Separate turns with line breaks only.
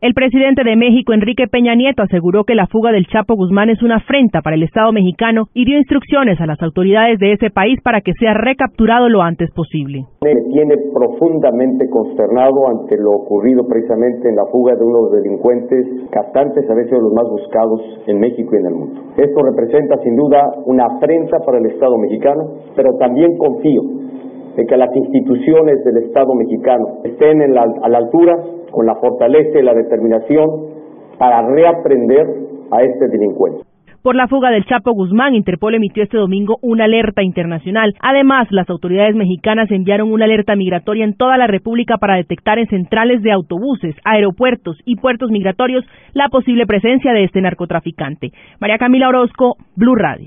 El presidente de México, Enrique Peña Nieto, aseguró que la fuga del Chapo Guzmán es una afrenta para el Estado mexicano y dio instrucciones a las autoridades de ese país para que sea recapturado lo antes posible.
Me tiene profundamente consternado ante lo ocurrido precisamente en la fuga de unos delincuentes castantes, a veces los más buscados en México y en el mundo. Esto representa sin duda una afrenta para el Estado mexicano, pero también confío en que las instituciones del Estado mexicano estén a la altura con la fortaleza y la determinación para reaprender a este delincuente.
Por la fuga del Chapo Guzmán, Interpol emitió este domingo una alerta internacional. Además, las autoridades mexicanas enviaron una alerta migratoria en toda la República para detectar en centrales de autobuses, aeropuertos y puertos migratorios la posible presencia de este narcotraficante. María Camila Orozco, Blue Radio.